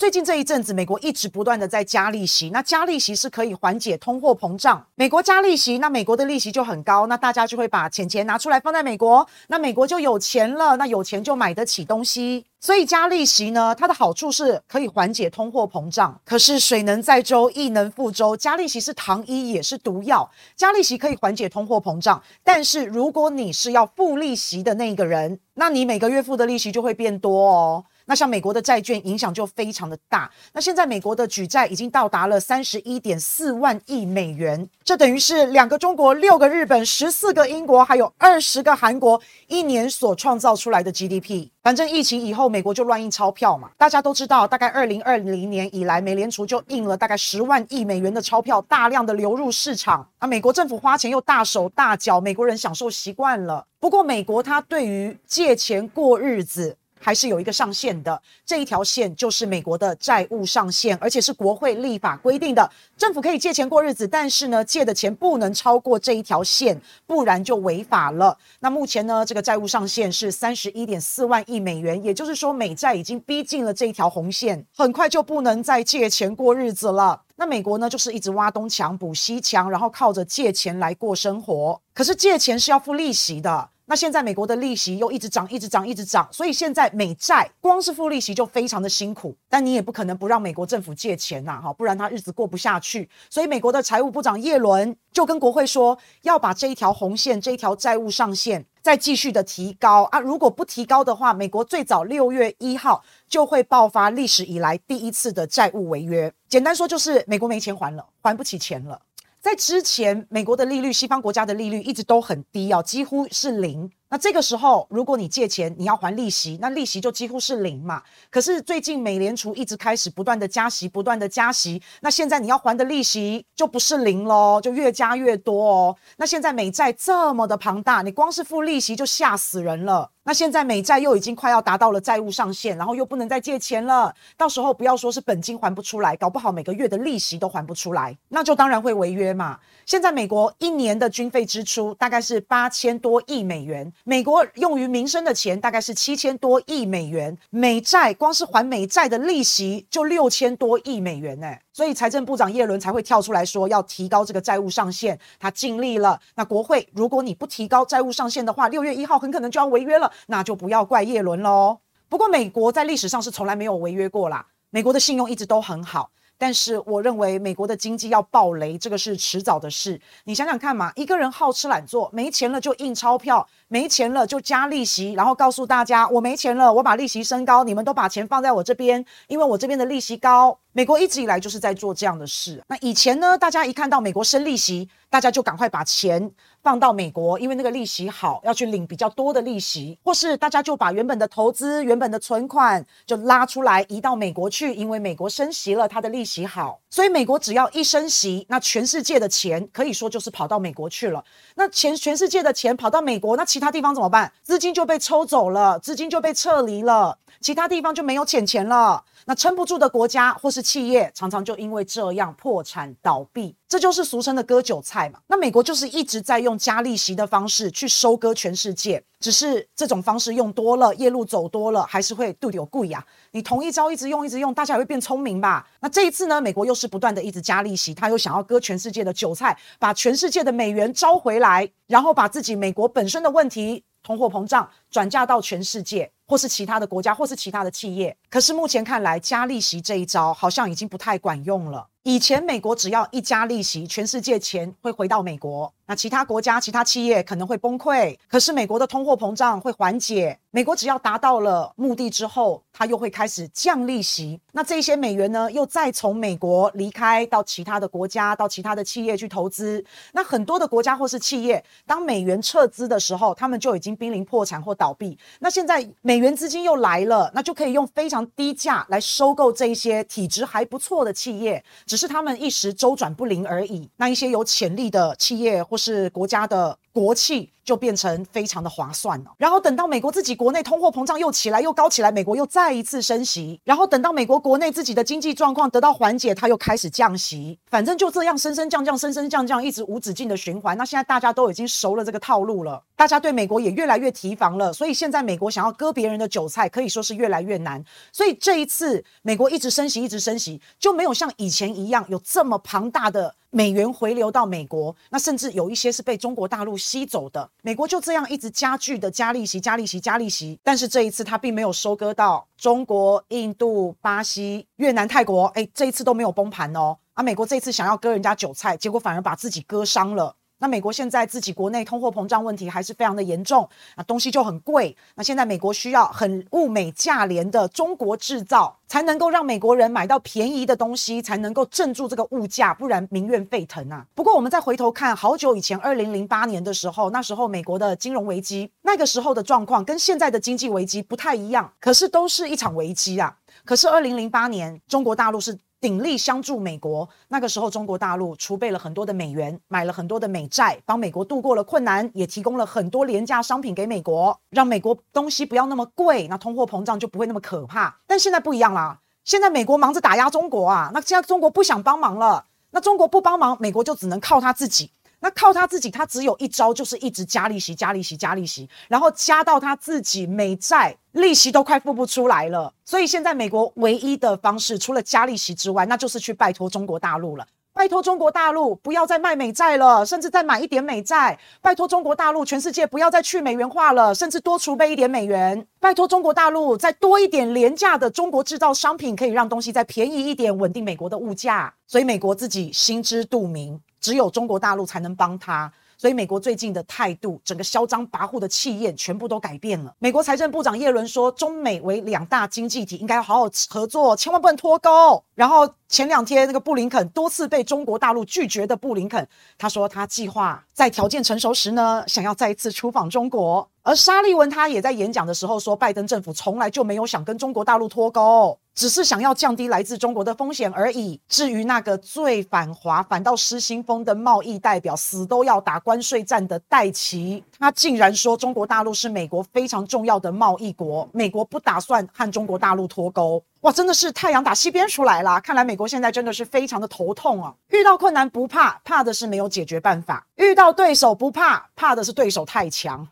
最近这一阵子，美国一直不断的在加利息，那加利息是可以缓解通货膨胀。美国加利息，那美国的利息就很高，那大家就会把钱钱拿出来放在美国，那美国就有钱了，那有钱就买得起东西。所以加利息呢，它的好处是可以缓解通货膨胀。可是水能载舟，亦能覆舟，加利息是糖衣，也是毒药。加利息可以缓解通货膨胀，但是如果你是要付利息的那个人，那你每个月付的利息就会变多哦。那像美国的债券影响就非常的大。那现在美国的举债已经到达了三十一点四万亿美元，这等于是两个中国、六个日本、十四个英国，还有二十个韩国一年所创造出来的 GDP。反正疫情以后，美国就乱印钞票嘛。大家都知道，大概二零二零年以来，美联储就印了大概十万亿美元的钞票，大量的流入市场。啊，美国政府花钱又大手大脚，美国人享受习惯了。不过，美国它对于借钱过日子。还是有一个上限的，这一条线就是美国的债务上限，而且是国会立法规定的。政府可以借钱过日子，但是呢，借的钱不能超过这一条线，不然就违法了。那目前呢，这个债务上限是三十一点四万亿美元，也就是说，美债已经逼近了这一条红线，很快就不能再借钱过日子了。那美国呢，就是一直挖东墙补西墙，然后靠着借钱来过生活。可是借钱是要付利息的。那现在美国的利息又一直涨，一直涨，一直涨，所以现在美债光是付利息就非常的辛苦。但你也不可能不让美国政府借钱呐，哈，不然他日子过不下去。所以美国的财务部长耶伦就跟国会说，要把这一条红线，这一条债务上限再继续的提高啊！如果不提高的话，美国最早六月一号就会爆发历史以来第一次的债务违约。简单说就是美国没钱还了，还不起钱了。在之前，美国的利率，西方国家的利率一直都很低哦，几乎是零。那这个时候，如果你借钱，你要还利息，那利息就几乎是零嘛。可是最近美联储一直开始不断的加息，不断的加息，那现在你要还的利息就不是零喽，就越加越多哦。那现在美债这么的庞大，你光是付利息就吓死人了。那现在美债又已经快要达到了债务上限，然后又不能再借钱了，到时候不要说是本金还不出来，搞不好每个月的利息都还不出来，那就当然会违约嘛。现在美国一年的军费支出大概是八千多亿美元。美国用于民生的钱大概是七千多亿美元，美债光是还美债的利息就六千多亿美元呢，所以财政部长耶伦才会跳出来说要提高这个债务上限，他尽力了。那国会如果你不提高债务上限的话，六月一号很可能就要违约了，那就不要怪叶伦喽。不过美国在历史上是从来没有违约过啦，美国的信用一直都很好。但是我认为美国的经济要爆雷，这个是迟早的事。你想想看嘛，一个人好吃懒做，没钱了就印钞票，没钱了就加利息，然后告诉大家我没钱了，我把利息升高，你们都把钱放在我这边，因为我这边的利息高。美国一直以来就是在做这样的事。那以前呢，大家一看到美国升利息，大家就赶快把钱放到美国，因为那个利息好，要去领比较多的利息，或是大家就把原本的投资、原本的存款就拉出来移到美国去，因为美国升息了，它的利息好。所以美国只要一升息，那全世界的钱可以说就是跑到美国去了。那钱全世界的钱跑到美国，那其他地方怎么办？资金就被抽走了，资金就被撤离了，其他地方就没有钱钱了。那撑不住的国家或是企业，常常就因为这样破产倒闭，这就是俗称的割韭菜嘛。那美国就是一直在用加利息的方式去收割全世界，只是这种方式用多了，夜路走多了，还是会肚里有贵呀。你同一招一直用，一直用，大家也会变聪明吧？那这一次呢，美国又是不断的一直加利息，他又想要割全世界的韭菜，把全世界的美元招回来，然后把自己美国本身的问题，通货膨胀，转嫁到全世界。或是其他的国家，或是其他的企业，可是目前看来，加利息这一招好像已经不太管用了。以前美国只要一加利息，全世界钱会回到美国，那其他国家、其他企业可能会崩溃。可是美国的通货膨胀会缓解，美国只要达到了目的之后，它又会开始降利息。那这些美元呢，又再从美国离开到其他的国家、到其他的企业去投资。那很多的国家或是企业，当美元撤资的时候，他们就已经濒临破产或倒闭。那现在美元资金又来了，那就可以用非常低价来收购这一些体质还不错的企业。只是他们一时周转不灵而已。那一些有潜力的企业或是国家的国器，就变成非常的划算了。然后等到美国自己国内通货膨胀又起来又高起来，美国又再一次升息。然后等到美国国内自己的经济状况得到缓解，它又开始降息。反正就这样升升降降，升升降降，一直无止境的循环。那现在大家都已经熟了这个套路了，大家对美国也越来越提防了。所以现在美国想要割别人的韭菜，可以说是越来越难。所以这一次美国一直升息，一直升息，就没有像以前一样有这么庞大的。美元回流到美国，那甚至有一些是被中国大陆吸走的。美国就这样一直加剧的加利息、加利息、加利息。但是这一次他并没有收割到中国、印度、巴西、越南、泰国，哎，这一次都没有崩盘哦。啊，美国这一次想要割人家韭菜，结果反而把自己割伤了。那美国现在自己国内通货膨胀问题还是非常的严重，那东西就很贵。那现在美国需要很物美价廉的中国制造，才能够让美国人买到便宜的东西，才能够镇住这个物价，不然民怨沸腾啊。不过我们再回头看，好久以前，二零零八年的时候，那时候美国的金融危机，那个时候的状况跟现在的经济危机不太一样，可是都是一场危机啊。可是二零零八年，中国大陆是。鼎力相助美国，那个时候中国大陆储备了很多的美元，买了很多的美债，帮美国度过了困难，也提供了很多廉价商品给美国，让美国东西不要那么贵，那通货膨胀就不会那么可怕。但现在不一样啦，现在美国忙着打压中国啊，那现在中国不想帮忙了，那中国不帮忙，美国就只能靠他自己。那靠他自己，他只有一招，就是一直加利息、加利息、加利息，然后加到他自己美债利息都快付不出来了。所以现在美国唯一的方式，除了加利息之外，那就是去拜托中国大陆了。拜托中国大陆不要再卖美债了，甚至再买一点美债。拜托中国大陆，全世界不要再去美元化了，甚至多储备一点美元。拜托中国大陆，再多一点廉价的中国制造商品，可以让东西再便宜一点，稳定美国的物价。所以美国自己心知肚明。只有中国大陆才能帮他，所以美国最近的态度，整个嚣张跋扈的气焰全部都改变了。美国财政部长耶伦说，中美为两大经济体，应该要好好合作，千万不能脱钩。然后前两天那个布林肯多次被中国大陆拒绝的布林肯，他说他计划在条件成熟时呢，想要再一次出访中国。而沙利文他也在演讲的时候说，拜登政府从来就没有想跟中国大陆脱钩。只是想要降低来自中国的风险而已。至于那个最反华、反倒失心疯的贸易代表，死都要打关税战的戴琪，他竟然说中国大陆是美国非常重要的贸易国，美国不打算和中国大陆脱钩。哇，真的是太阳打西边出来了！看来美国现在真的是非常的头痛啊。遇到困难不怕，怕的是没有解决办法；遇到对手不怕，怕的是对手太强。